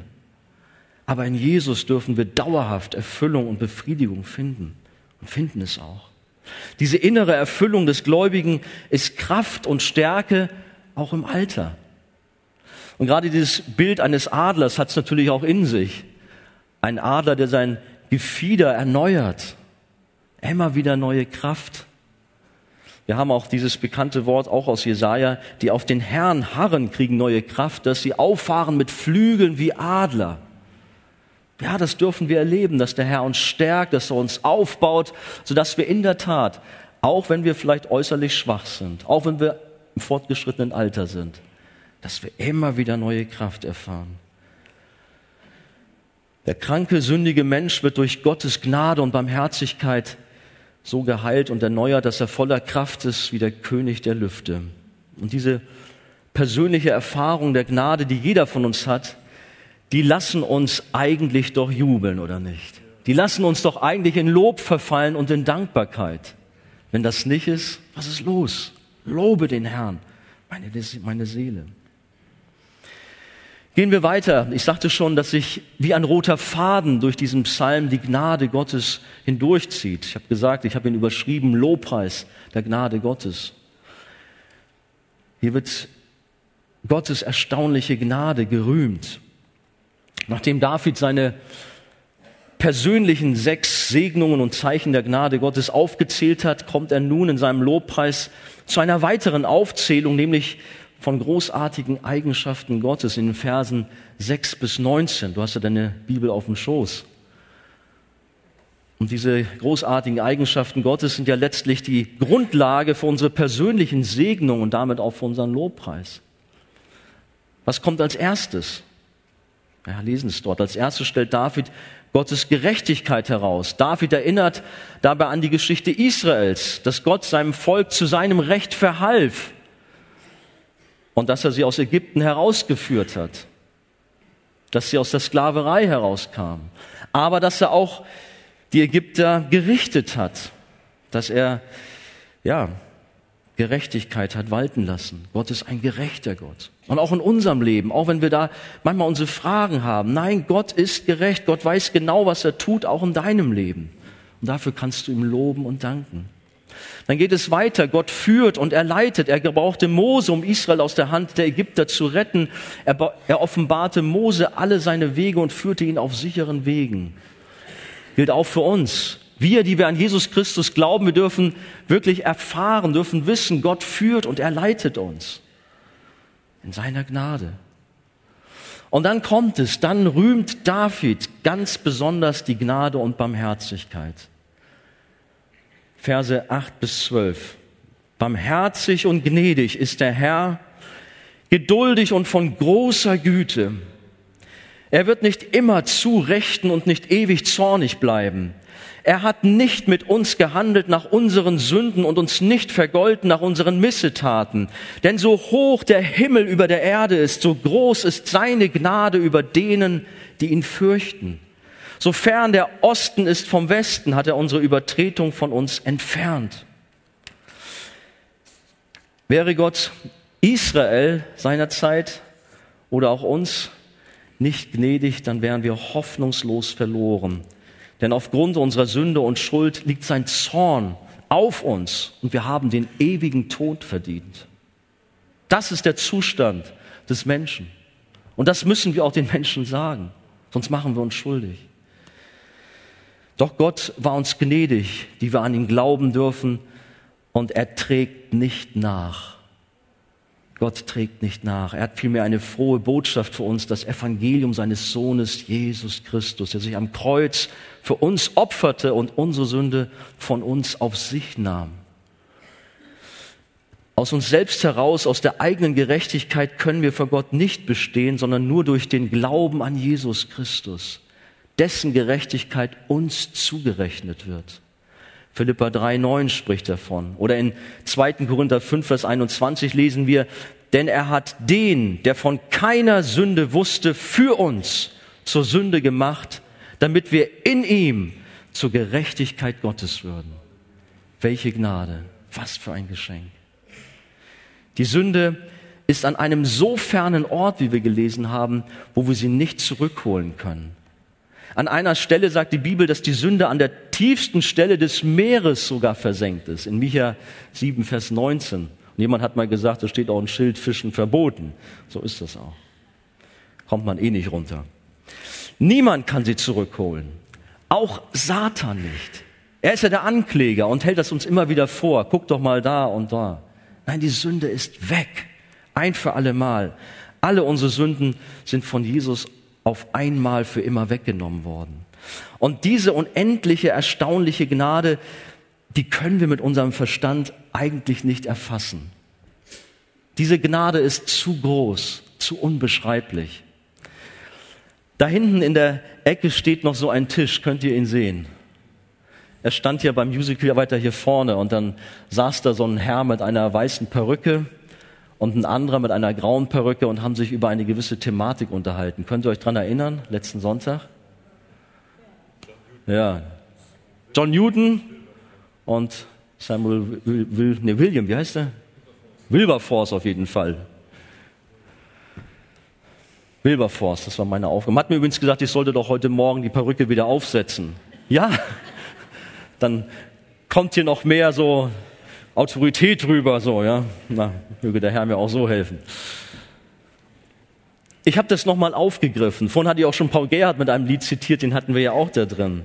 Aber in Jesus dürfen wir dauerhaft Erfüllung und Befriedigung finden und finden es auch. Diese innere Erfüllung des Gläubigen ist Kraft und Stärke auch im Alter. Und gerade dieses Bild eines Adlers hat es natürlich auch in sich. Ein Adler, der sein Gefieder erneuert. Immer wieder neue Kraft. Wir haben auch dieses bekannte Wort auch aus Jesaja, die auf den Herrn harren, kriegen neue Kraft, dass sie auffahren mit Flügeln wie Adler. Ja, das dürfen wir erleben, dass der Herr uns stärkt, dass er uns aufbaut, sodass wir in der Tat, auch wenn wir vielleicht äußerlich schwach sind, auch wenn wir im fortgeschrittenen Alter sind, dass wir immer wieder neue Kraft erfahren. Der kranke, sündige Mensch wird durch Gottes Gnade und Barmherzigkeit so geheilt und erneuert, dass er voller Kraft ist wie der König der Lüfte. Und diese persönliche Erfahrung der Gnade, die jeder von uns hat, die lassen uns eigentlich doch jubeln, oder nicht? Die lassen uns doch eigentlich in Lob verfallen und in Dankbarkeit. Wenn das nicht ist, was ist los? Lobe den Herrn, meine, meine Seele. Gehen wir weiter. Ich sagte schon, dass sich wie ein roter Faden durch diesen Psalm die Gnade Gottes hindurchzieht. Ich habe gesagt, ich habe ihn überschrieben, Lobpreis der Gnade Gottes. Hier wird Gottes erstaunliche Gnade gerühmt. Nachdem David seine persönlichen sechs Segnungen und Zeichen der Gnade Gottes aufgezählt hat, kommt er nun in seinem Lobpreis zu einer weiteren Aufzählung, nämlich von großartigen Eigenschaften Gottes in den Versen 6 bis 19. Du hast ja deine Bibel auf dem Schoß. Und diese großartigen Eigenschaften Gottes sind ja letztlich die Grundlage für unsere persönlichen Segnungen und damit auch für unseren Lobpreis. Was kommt als erstes? Ja, lesen es dort. Als erstes stellt David Gottes Gerechtigkeit heraus. David erinnert dabei an die Geschichte Israels, dass Gott seinem Volk zu seinem Recht verhalf und dass er sie aus Ägypten herausgeführt hat, dass sie aus der Sklaverei herauskamen, aber dass er auch die Ägypter gerichtet hat, dass er ja Gerechtigkeit hat walten lassen. Gott ist ein gerechter Gott. Und auch in unserem Leben, auch wenn wir da manchmal unsere Fragen haben. Nein, Gott ist gerecht. Gott weiß genau, was er tut, auch in deinem Leben. Und dafür kannst du ihm loben und danken. Dann geht es weiter. Gott führt und er leitet. Er gebrauchte Mose, um Israel aus der Hand der Ägypter zu retten. Er, er offenbarte Mose alle seine Wege und führte ihn auf sicheren Wegen. Gilt auch für uns. Wir, die wir an Jesus Christus glauben, wir dürfen wirklich erfahren, dürfen wissen, Gott führt und er leitet uns in seiner Gnade. Und dann kommt es, dann rühmt David ganz besonders die Gnade und Barmherzigkeit. Verse 8 bis 12. Barmherzig und gnädig ist der Herr, geduldig und von großer Güte. Er wird nicht immer zurechten und nicht ewig zornig bleiben. Er hat nicht mit uns gehandelt nach unseren Sünden und uns nicht vergolten nach unseren Missetaten. Denn so hoch der Himmel über der Erde ist, so groß ist seine Gnade über denen, die ihn fürchten. So fern der Osten ist vom Westen, hat er unsere Übertretung von uns entfernt. Wäre Gott Israel seinerzeit oder auch uns nicht gnädig, dann wären wir hoffnungslos verloren. Denn aufgrund unserer Sünde und Schuld liegt sein Zorn auf uns und wir haben den ewigen Tod verdient. Das ist der Zustand des Menschen. Und das müssen wir auch den Menschen sagen, sonst machen wir uns schuldig. Doch Gott war uns gnädig, die wir an ihn glauben dürfen, und er trägt nicht nach. Gott trägt nicht nach. Er hat vielmehr eine frohe Botschaft für uns, das Evangelium seines Sohnes Jesus Christus, der sich am Kreuz für uns opferte und unsere Sünde von uns auf sich nahm. Aus uns selbst heraus, aus der eigenen Gerechtigkeit können wir vor Gott nicht bestehen, sondern nur durch den Glauben an Jesus Christus, dessen Gerechtigkeit uns zugerechnet wird. Philippa 3,9 spricht davon. Oder in 2. Korinther 5, Vers 21 lesen wir, denn er hat den, der von keiner Sünde wusste, für uns zur Sünde gemacht, damit wir in ihm zur Gerechtigkeit Gottes würden. Welche Gnade, was für ein Geschenk. Die Sünde ist an einem so fernen Ort, wie wir gelesen haben, wo wir sie nicht zurückholen können. An einer Stelle sagt die Bibel, dass die Sünde an der tiefsten Stelle des Meeres sogar versenkt ist. In Micha 7, Vers 19. Und jemand hat mal gesagt, da steht auch ein Schild Fischen verboten. So ist das auch. Kommt man eh nicht runter. Niemand kann sie zurückholen. Auch Satan nicht. Er ist ja der Ankläger und hält das uns immer wieder vor. Guck doch mal da und da. Nein, die Sünde ist weg. Ein für alle Mal. Alle unsere Sünden sind von Jesus auf einmal für immer weggenommen worden. Und diese unendliche, erstaunliche Gnade, die können wir mit unserem Verstand eigentlich nicht erfassen. Diese Gnade ist zu groß, zu unbeschreiblich. Da hinten in der Ecke steht noch so ein Tisch, könnt ihr ihn sehen. Er stand ja beim Musical weiter hier vorne und dann saß da so ein Herr mit einer weißen Perücke und ein anderer mit einer grauen Perücke und haben sich über eine gewisse Thematik unterhalten. Könnt ihr euch dran erinnern, letzten Sonntag? Ja. John Newton und Samuel Will, Will, nee, William, wie heißt er? Wilberforce auf jeden Fall. Wilberforce, das war meine Aufgabe. Hat mir übrigens gesagt, ich sollte doch heute Morgen die Perücke wieder aufsetzen. Ja, dann kommt hier noch mehr so Autorität rüber, so, ja. Na, möge der Herr mir auch so helfen. Ich habe das nochmal aufgegriffen. Vorhin hatte ich auch schon Paul Gerhardt mit einem Lied zitiert, den hatten wir ja auch da drin.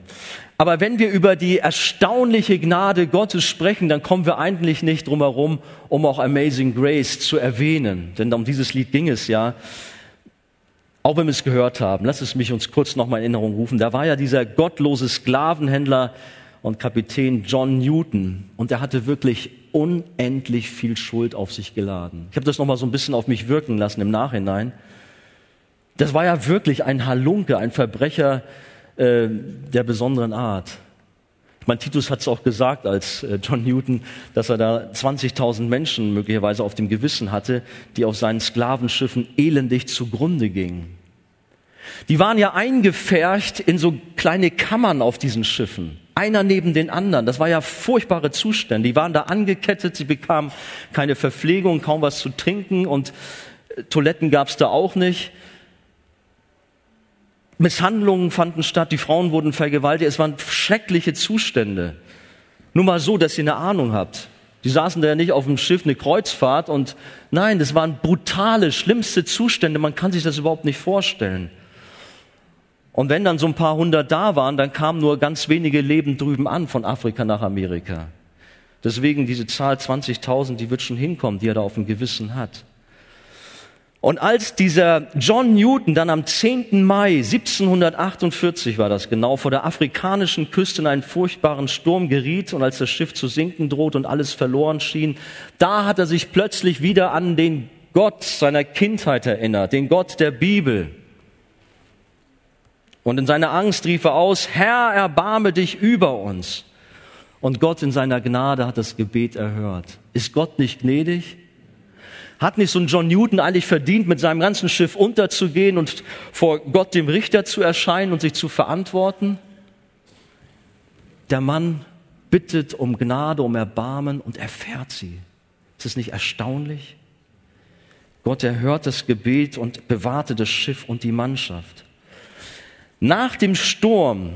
Aber wenn wir über die erstaunliche Gnade Gottes sprechen, dann kommen wir eigentlich nicht drum herum, um auch Amazing Grace zu erwähnen. Denn um dieses Lied ging es ja. Auch wenn wir es gehört haben, lass es mich uns kurz nochmal in Erinnerung rufen. Da war ja dieser gottlose Sklavenhändler und Kapitän John Newton und der hatte wirklich unendlich viel Schuld auf sich geladen. Ich habe das nochmal so ein bisschen auf mich wirken lassen im Nachhinein. Das war ja wirklich ein Halunke, ein Verbrecher äh, der besonderen Art. Ich meine, Titus hat es auch gesagt als äh, John Newton, dass er da 20.000 Menschen möglicherweise auf dem Gewissen hatte, die auf seinen Sklavenschiffen elendig zugrunde gingen. Die waren ja eingefärcht in so kleine Kammern auf diesen Schiffen. Einer neben den anderen. Das war ja furchtbare Zustände. Die waren da angekettet, sie bekamen keine Verpflegung, kaum was zu trinken und äh, Toiletten gab es da auch nicht. Misshandlungen fanden statt, die Frauen wurden vergewaltigt, es waren schreckliche Zustände. Nur mal so, dass ihr eine Ahnung habt. Die saßen da ja nicht auf dem Schiff eine Kreuzfahrt und nein, das waren brutale, schlimmste Zustände, man kann sich das überhaupt nicht vorstellen. Und wenn dann so ein paar hundert da waren, dann kamen nur ganz wenige Leben drüben an von Afrika nach Amerika. Deswegen diese Zahl 20.000, die wird schon hinkommen, die er da auf dem Gewissen hat. Und als dieser John Newton dann am 10. Mai 1748 war das genau vor der afrikanischen Küste in einen furchtbaren Sturm geriet und als das Schiff zu sinken droht und alles verloren schien, da hat er sich plötzlich wieder an den Gott seiner Kindheit erinnert, den Gott der Bibel. Und in seiner Angst rief er aus, Herr, erbarme dich über uns. Und Gott in seiner Gnade hat das Gebet erhört. Ist Gott nicht gnädig? Hat nicht so ein John Newton eigentlich verdient, mit seinem ganzen Schiff unterzugehen und vor Gott dem Richter zu erscheinen und sich zu verantworten? Der Mann bittet um Gnade, um Erbarmen und erfährt sie. Ist es nicht erstaunlich? Gott erhört das Gebet und bewahrte das Schiff und die Mannschaft. Nach dem Sturm,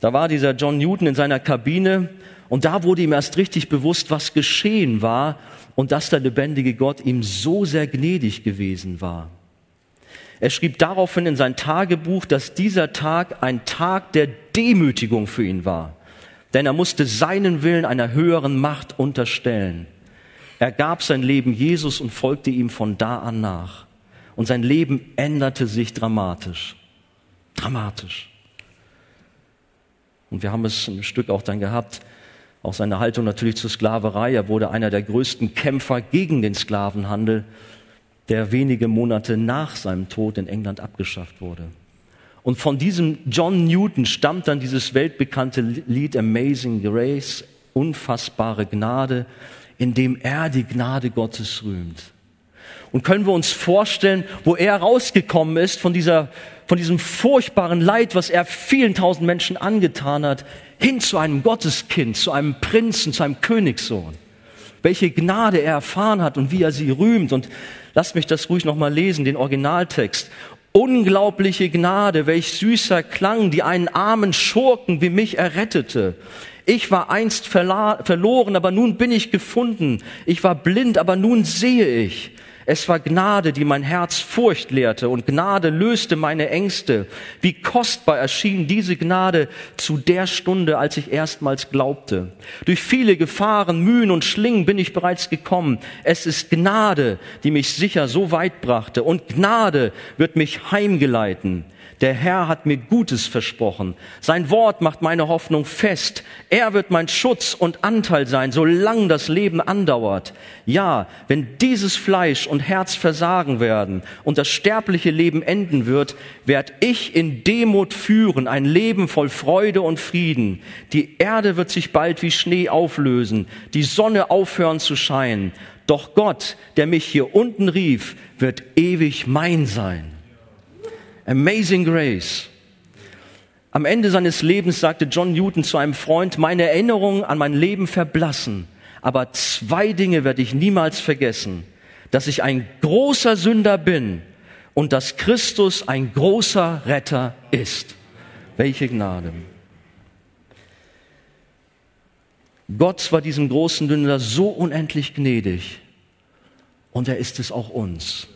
da war dieser John Newton in seiner Kabine Und da wurde ihm erst richtig bewusst, was geschehen war und dass der lebendige Gott ihm so sehr gnädig gewesen war. Er schrieb daraufhin in sein Tagebuch, dass dieser Tag ein Tag der Demütigung für ihn war, denn er musste seinen Willen einer höheren Macht unterstellen. Er gab sein Leben Jesus und folgte ihm von da an nach. Und sein Leben änderte sich dramatisch. Dramatisch. Und wir haben es ein Stück auch dann gehabt, auch seine Haltung natürlich zur Sklaverei. Er wurde einer der größten Kämpfer gegen den Sklavenhandel, der wenige Monate nach seinem Tod in England abgeschafft wurde. Und von diesem John Newton stammt dann dieses weltbekannte Lied Amazing Grace, unfassbare Gnade, in dem er die Gnade Gottes rühmt. Und können wir uns vorstellen, wo er rausgekommen ist von dieser, von diesem furchtbaren Leid, was er vielen tausend Menschen angetan hat, hin zu einem Gotteskind, zu einem Prinzen, zu einem Königssohn. Welche Gnade er erfahren hat und wie er sie rühmt. Und lasst mich das ruhig nochmal lesen, den Originaltext. Unglaubliche Gnade, welch süßer Klang, die einen armen Schurken wie mich errettete. Ich war einst verloren, aber nun bin ich gefunden. Ich war blind, aber nun sehe ich. Es war Gnade, die mein Herz Furcht lehrte und Gnade löste meine Ängste. Wie kostbar erschien diese Gnade zu der Stunde, als ich erstmals glaubte. Durch viele Gefahren, Mühen und Schlingen bin ich bereits gekommen. Es ist Gnade, die mich sicher so weit brachte und Gnade wird mich heimgeleiten. Der Herr hat mir Gutes versprochen. Sein Wort macht meine Hoffnung fest. Er wird mein Schutz und Anteil sein, solange das Leben andauert. Ja, wenn dieses Fleisch und Herz versagen werden und das sterbliche Leben enden wird, werd ich in Demut führen, ein Leben voll Freude und Frieden. Die Erde wird sich bald wie Schnee auflösen, die Sonne aufhören zu scheinen. Doch Gott, der mich hier unten rief, wird ewig mein sein. Amazing Grace. Am Ende seines Lebens sagte John Newton zu einem Freund, meine Erinnerungen an mein Leben verblassen, aber zwei Dinge werde ich niemals vergessen, dass ich ein großer Sünder bin und dass Christus ein großer Retter ist. Welche Gnade. Gott war diesem großen Sünder so unendlich gnädig und er ist es auch uns.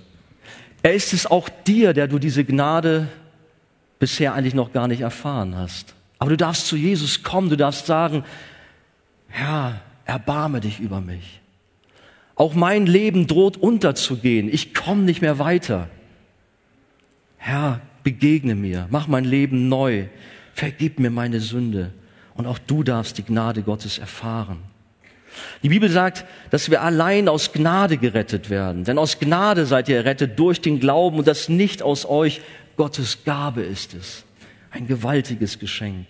Er ist es auch dir, der du diese Gnade bisher eigentlich noch gar nicht erfahren hast. Aber du darfst zu Jesus kommen, du darfst sagen, Herr, erbarme dich über mich. Auch mein Leben droht unterzugehen. Ich komme nicht mehr weiter. Herr, begegne mir, mach mein Leben neu, vergib mir meine Sünde. Und auch du darfst die Gnade Gottes erfahren. Die Bibel sagt, dass wir allein aus Gnade gerettet werden. Denn aus Gnade seid ihr errettet durch den Glauben und das nicht aus euch. Gottes Gabe ist es. Ein gewaltiges Geschenk.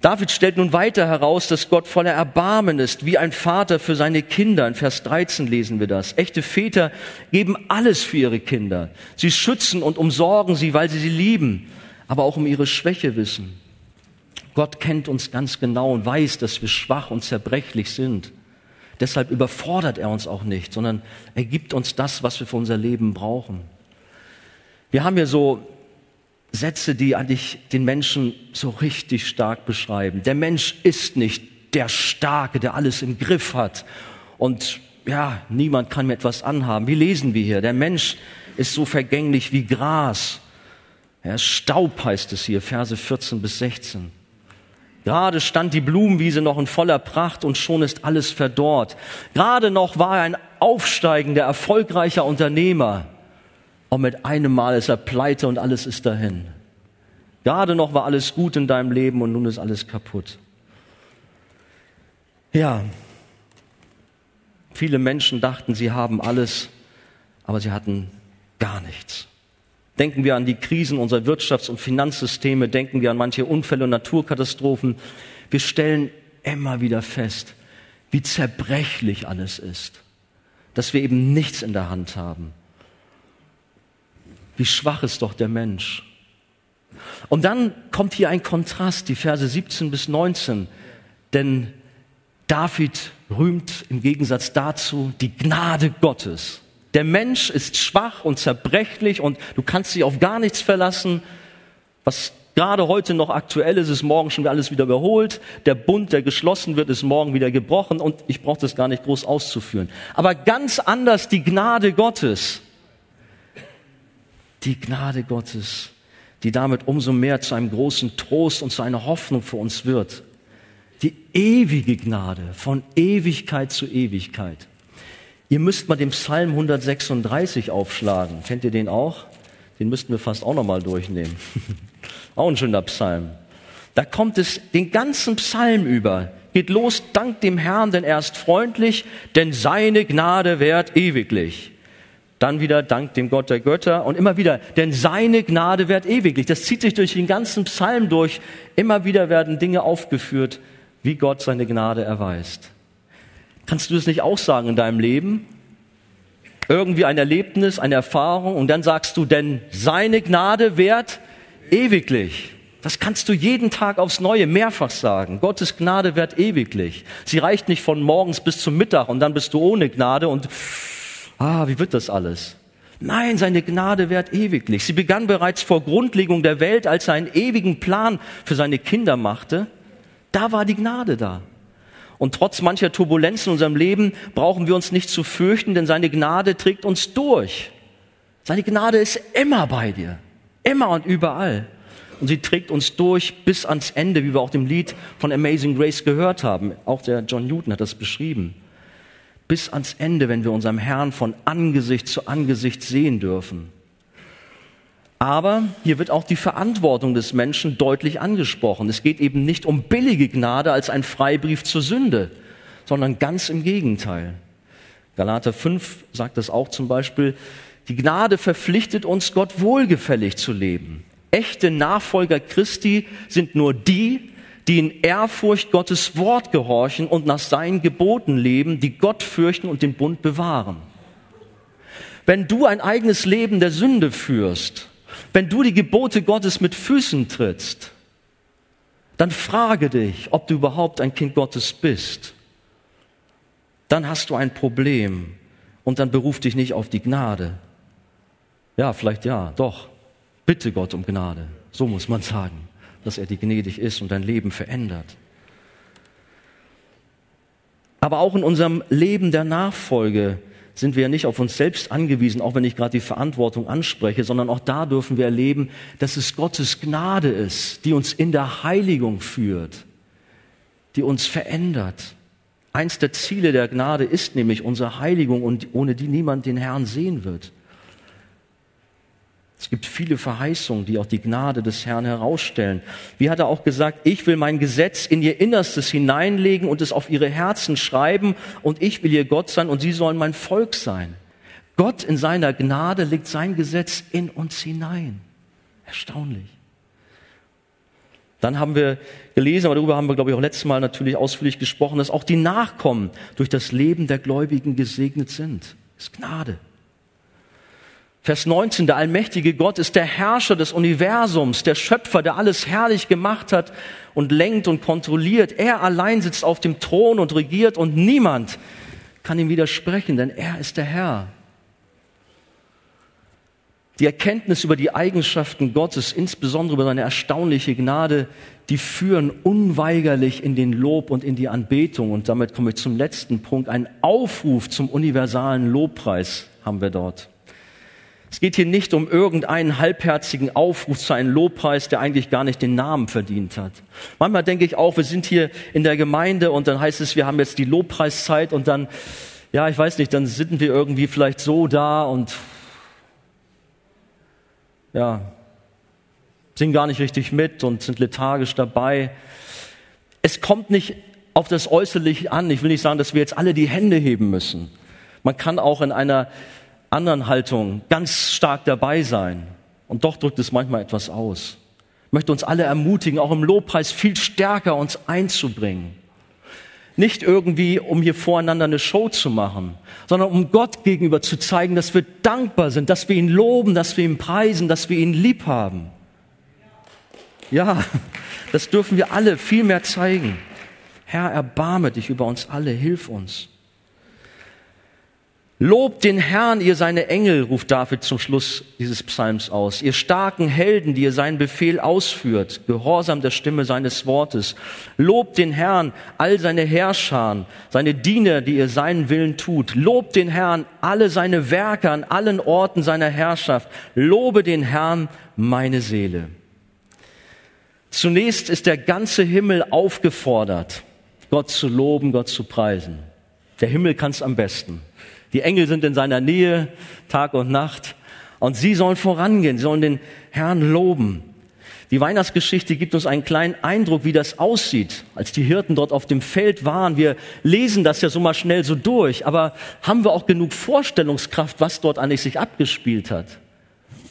David stellt nun weiter heraus, dass Gott voller Erbarmen ist, wie ein Vater für seine Kinder. In Vers 13 lesen wir das. Echte Väter geben alles für ihre Kinder. Sie schützen und umsorgen sie, weil sie sie lieben, aber auch um ihre Schwäche wissen. Gott kennt uns ganz genau und weiß, dass wir schwach und zerbrechlich sind. Deshalb überfordert er uns auch nicht, sondern er gibt uns das, was wir für unser Leben brauchen. Wir haben hier so Sätze, die eigentlich den Menschen so richtig stark beschreiben. Der Mensch ist nicht der Starke, der alles im Griff hat und ja, niemand kann mir etwas anhaben. Wie lesen wir hier? Der Mensch ist so vergänglich wie Gras. Ist Staub heißt es hier, Verse 14 bis 16. Gerade stand die Blumenwiese noch in voller Pracht und schon ist alles verdorrt. Gerade noch war er ein aufsteigender, erfolgreicher Unternehmer. Und mit einem Mal ist er pleite und alles ist dahin. Gerade noch war alles gut in deinem Leben und nun ist alles kaputt. Ja, viele Menschen dachten, sie haben alles, aber sie hatten gar nichts. Denken wir an die Krisen unserer Wirtschafts- und Finanzsysteme, denken wir an manche Unfälle und Naturkatastrophen. Wir stellen immer wieder fest, wie zerbrechlich alles ist, dass wir eben nichts in der Hand haben. Wie schwach ist doch der Mensch. Und dann kommt hier ein Kontrast, die Verse 17 bis 19, denn David rühmt im Gegensatz dazu die Gnade Gottes. Der Mensch ist schwach und zerbrechlich und du kannst dich auf gar nichts verlassen. Was gerade heute noch aktuell ist, ist morgen schon alles wieder überholt. Der Bund, der geschlossen wird, ist morgen wieder gebrochen und ich brauche das gar nicht groß auszuführen. Aber ganz anders die Gnade Gottes. Die Gnade Gottes, die damit umso mehr zu einem großen Trost und zu einer Hoffnung für uns wird. Die ewige Gnade von Ewigkeit zu Ewigkeit. Ihr müsst mal den Psalm 136 aufschlagen. Kennt ihr den auch? Den müssten wir fast auch nochmal durchnehmen. auch ein schöner Psalm. Da kommt es den ganzen Psalm über. Geht los, dank dem Herrn, denn er ist freundlich, denn seine Gnade währt ewiglich. Dann wieder dank dem Gott der Götter und immer wieder, denn seine Gnade währt ewiglich. Das zieht sich durch den ganzen Psalm durch. Immer wieder werden Dinge aufgeführt, wie Gott seine Gnade erweist. Kannst du das nicht auch sagen in deinem Leben? Irgendwie ein Erlebnis, eine Erfahrung und dann sagst du, denn seine Gnade währt ewiglich. Das kannst du jeden Tag aufs Neue mehrfach sagen. Gottes Gnade währt ewiglich. Sie reicht nicht von morgens bis zum Mittag und dann bist du ohne Gnade und ah, wie wird das alles? Nein, seine Gnade währt ewiglich. Sie begann bereits vor Grundlegung der Welt, als er einen ewigen Plan für seine Kinder machte. Da war die Gnade da. Und trotz mancher Turbulenzen in unserem Leben brauchen wir uns nicht zu fürchten, denn seine Gnade trägt uns durch. Seine Gnade ist immer bei dir. Immer und überall. Und sie trägt uns durch bis ans Ende, wie wir auch dem Lied von Amazing Grace gehört haben. Auch der John Newton hat das beschrieben. Bis ans Ende, wenn wir unserem Herrn von Angesicht zu Angesicht sehen dürfen. Aber hier wird auch die Verantwortung des Menschen deutlich angesprochen. Es geht eben nicht um billige Gnade als ein Freibrief zur Sünde, sondern ganz im Gegenteil. Galater 5 sagt das auch zum Beispiel, die Gnade verpflichtet uns, Gott wohlgefällig zu leben. Echte Nachfolger Christi sind nur die, die in Ehrfurcht Gottes Wort gehorchen und nach seinen Geboten leben, die Gott fürchten und den Bund bewahren. Wenn du ein eigenes Leben der Sünde führst, wenn du die Gebote Gottes mit Füßen trittst, dann frage dich, ob du überhaupt ein Kind Gottes bist. Dann hast du ein Problem und dann beruf dich nicht auf die Gnade. Ja, vielleicht ja, doch. Bitte Gott um Gnade. So muss man sagen, dass er dir gnädig ist und dein Leben verändert. Aber auch in unserem Leben der Nachfolge sind wir ja nicht auf uns selbst angewiesen, auch wenn ich gerade die Verantwortung anspreche, sondern auch da dürfen wir erleben, dass es Gottes Gnade ist, die uns in der Heiligung führt, die uns verändert. Eins der Ziele der Gnade ist nämlich unsere Heiligung und ohne die niemand den Herrn sehen wird. Es gibt viele Verheißungen, die auch die Gnade des Herrn herausstellen. Wie hat er auch gesagt, ich will mein Gesetz in ihr Innerstes hineinlegen und es auf ihre Herzen schreiben und ich will ihr Gott sein und sie sollen mein Volk sein. Gott in seiner Gnade legt sein Gesetz in uns hinein. Erstaunlich. Dann haben wir gelesen, aber darüber haben wir, glaube ich, auch letztes Mal natürlich ausführlich gesprochen, dass auch die Nachkommen durch das Leben der Gläubigen gesegnet sind. Das ist Gnade. Vers 19, der allmächtige Gott ist der Herrscher des Universums, der Schöpfer, der alles herrlich gemacht hat und lenkt und kontrolliert. Er allein sitzt auf dem Thron und regiert und niemand kann ihm widersprechen, denn er ist der Herr. Die Erkenntnis über die Eigenschaften Gottes, insbesondere über seine erstaunliche Gnade, die führen unweigerlich in den Lob und in die Anbetung. Und damit komme ich zum letzten Punkt. Ein Aufruf zum universalen Lobpreis haben wir dort. Es geht hier nicht um irgendeinen halbherzigen Aufruf zu einem Lobpreis, der eigentlich gar nicht den Namen verdient hat. Manchmal denke ich auch, wir sind hier in der Gemeinde und dann heißt es, wir haben jetzt die Lobpreiszeit und dann, ja, ich weiß nicht, dann sind wir irgendwie vielleicht so da und ja, singen gar nicht richtig mit und sind lethargisch dabei. Es kommt nicht auf das Äußerliche an. Ich will nicht sagen, dass wir jetzt alle die Hände heben müssen. Man kann auch in einer anderen Haltung ganz stark dabei sein. Und doch drückt es manchmal etwas aus. Ich möchte uns alle ermutigen, auch im Lobpreis viel stärker uns einzubringen. Nicht irgendwie, um hier voreinander eine Show zu machen, sondern um Gott gegenüber zu zeigen, dass wir dankbar sind, dass wir ihn loben, dass wir ihn preisen, dass wir ihn lieb haben. Ja, das dürfen wir alle viel mehr zeigen. Herr, erbarme dich über uns alle, hilf uns. Lobt den Herrn, ihr seine Engel, ruft David zum Schluss dieses Psalms aus. Ihr starken Helden, die ihr seinen Befehl ausführt, gehorsam der Stimme seines Wortes. Lobt den Herrn, all seine Herrscher, seine Diener, die ihr seinen Willen tut. Lobt den Herrn, alle seine Werke an allen Orten seiner Herrschaft. Lobe den Herrn, meine Seele. Zunächst ist der ganze Himmel aufgefordert, Gott zu loben, Gott zu preisen. Der Himmel kann es am besten. Die Engel sind in seiner Nähe Tag und Nacht und sie sollen vorangehen, sie sollen den Herrn loben. Die Weihnachtsgeschichte gibt uns einen kleinen Eindruck, wie das aussieht, als die Hirten dort auf dem Feld waren. Wir lesen das ja so mal schnell so durch, aber haben wir auch genug Vorstellungskraft, was dort eigentlich sich abgespielt hat?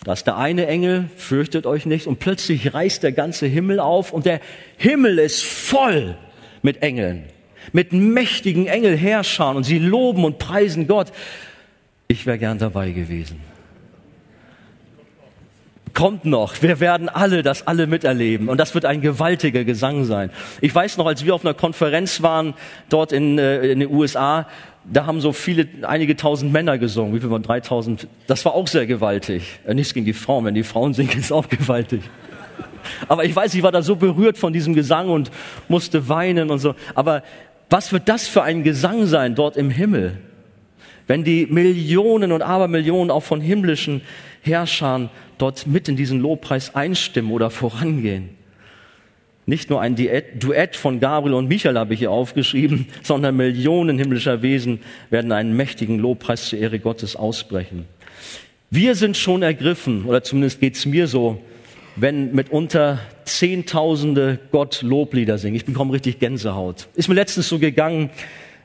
Da ist der eine Engel, fürchtet euch nicht, und plötzlich reißt der ganze Himmel auf und der Himmel ist voll mit Engeln mit mächtigen Engelherrschern und sie loben und preisen Gott. Ich wäre gern dabei gewesen. Kommt noch, wir werden alle das alle miterleben und das wird ein gewaltiger Gesang sein. Ich weiß noch, als wir auf einer Konferenz waren dort in, äh, in den USA, da haben so viele, einige tausend Männer gesungen. Wie viel waren 3000? Das war auch sehr gewaltig. Äh, nichts gegen die Frauen. Wenn die Frauen singen, ist auch gewaltig. Aber ich weiß, ich war da so berührt von diesem Gesang und musste weinen und so. Aber was wird das für ein Gesang sein dort im Himmel? Wenn die Millionen und Abermillionen auch von himmlischen Herrschern dort mit in diesen Lobpreis einstimmen oder vorangehen. Nicht nur ein Duett von Gabriel und Michael habe ich hier aufgeschrieben, sondern Millionen himmlischer Wesen werden einen mächtigen Lobpreis zur Ehre Gottes ausbrechen. Wir sind schon ergriffen, oder zumindest geht's mir so, wenn mitunter Zehntausende Gott Loblieder singen. Ich bekomme richtig Gänsehaut. Ist mir letztens so gegangen,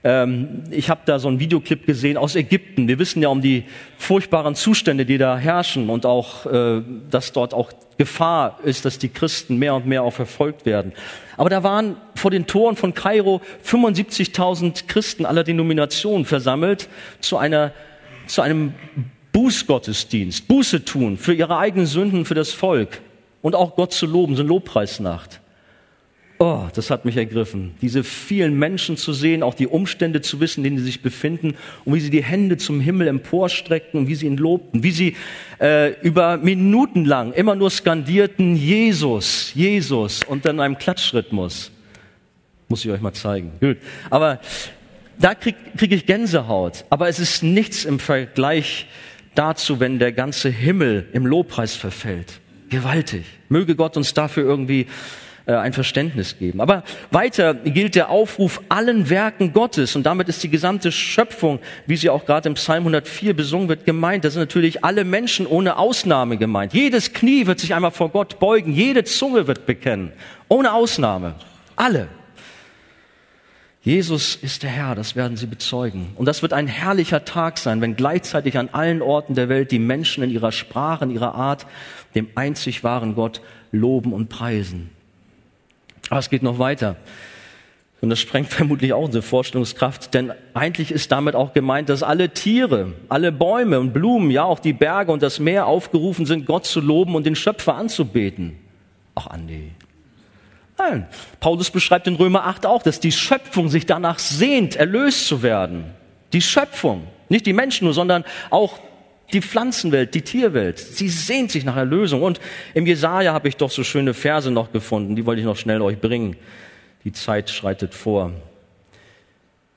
ähm, ich habe da so einen Videoclip gesehen aus Ägypten. Wir wissen ja um die furchtbaren Zustände, die da herrschen und auch, äh, dass dort auch Gefahr ist, dass die Christen mehr und mehr auch verfolgt werden. Aber da waren vor den Toren von Kairo 75.000 Christen aller Denominationen versammelt zu einer, zu einem Bußgottesdienst, Buße tun für ihre eigenen Sünden, für das Volk und auch Gott zu loben, so eine Lobpreisnacht. Oh, das hat mich ergriffen. Diese vielen Menschen zu sehen, auch die Umstände zu wissen, in denen sie sich befinden und wie sie die Hände zum Himmel emporstreckten und wie sie ihn lobten, wie sie äh, über Minuten lang immer nur skandierten Jesus, Jesus und dann einem Klatschrhythmus. Muss ich euch mal zeigen. Gut. Aber da kriege krieg ich Gänsehaut. Aber es ist nichts im Vergleich dazu, wenn der ganze Himmel im Lobpreis verfällt. Gewaltig. Möge Gott uns dafür irgendwie äh, ein Verständnis geben. Aber weiter gilt der Aufruf allen Werken Gottes und damit ist die gesamte Schöpfung, wie sie auch gerade im Psalm 104 besungen wird, gemeint. Das sind natürlich alle Menschen ohne Ausnahme gemeint. Jedes Knie wird sich einmal vor Gott beugen, jede Zunge wird bekennen, ohne Ausnahme. Alle. Jesus ist der Herr, das werden sie bezeugen. Und das wird ein herrlicher Tag sein, wenn gleichzeitig an allen Orten der Welt die Menschen in ihrer Sprache, in ihrer Art dem einzig wahren Gott loben und preisen. Aber es geht noch weiter. Und das sprengt vermutlich auch unsere Vorstellungskraft, denn eigentlich ist damit auch gemeint, dass alle Tiere, alle Bäume und Blumen, ja auch die Berge und das Meer aufgerufen sind, Gott zu loben und den Schöpfer anzubeten. Ach, Andi, Nein. Paulus beschreibt in Römer 8 auch, dass die Schöpfung sich danach sehnt, erlöst zu werden. Die Schöpfung. Nicht die Menschen nur, sondern auch die Pflanzenwelt, die Tierwelt. Sie sehnt sich nach Erlösung. Und im Jesaja habe ich doch so schöne Verse noch gefunden. Die wollte ich noch schnell euch bringen. Die Zeit schreitet vor.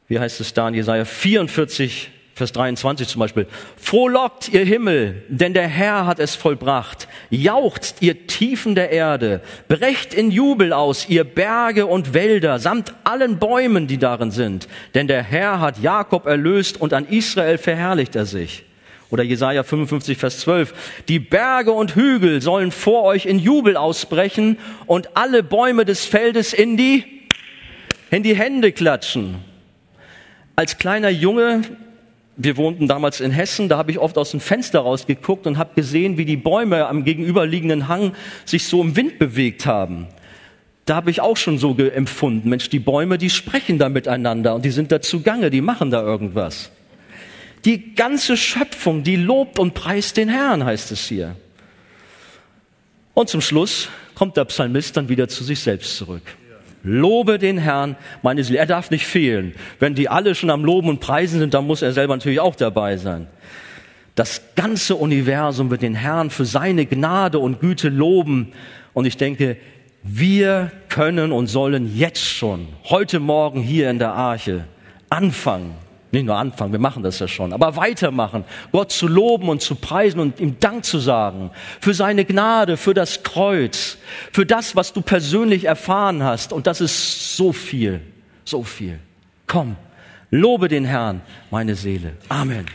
Wie heißt es da in Jesaja 44, Vers 23 zum Beispiel. Frohlockt ihr Himmel, denn der Herr hat es vollbracht. Jauchzt ihr Tiefen der Erde. Brecht in Jubel aus, ihr Berge und Wälder, samt allen Bäumen, die darin sind. Denn der Herr hat Jakob erlöst und an Israel verherrlicht er sich. Oder Jesaja 55, Vers 12. Die Berge und Hügel sollen vor euch in Jubel ausbrechen und alle Bäume des Feldes in die, in die Hände klatschen. Als kleiner Junge wir wohnten damals in Hessen, da habe ich oft aus dem Fenster rausgeguckt und habe gesehen, wie die Bäume am gegenüberliegenden Hang sich so im Wind bewegt haben. Da habe ich auch schon so empfunden, Mensch, die Bäume, die sprechen da miteinander und die sind da zugange, die machen da irgendwas. Die ganze Schöpfung, die lobt und preist den Herrn, heißt es hier. Und zum Schluss kommt der Psalmist dann wieder zu sich selbst zurück. Lobe den Herrn, meine Seele. Er darf nicht fehlen. Wenn die alle schon am Loben und Preisen sind, dann muss er selber natürlich auch dabei sein. Das ganze Universum wird den Herrn für seine Gnade und Güte loben. Und ich denke, wir können und sollen jetzt schon, heute Morgen hier in der Arche, anfangen, nicht nur anfangen, wir machen das ja schon, aber weitermachen, Gott zu loben und zu preisen und ihm Dank zu sagen für seine Gnade, für das Kreuz, für das, was du persönlich erfahren hast. Und das ist so viel, so viel. Komm, lobe den Herrn, meine Seele. Amen.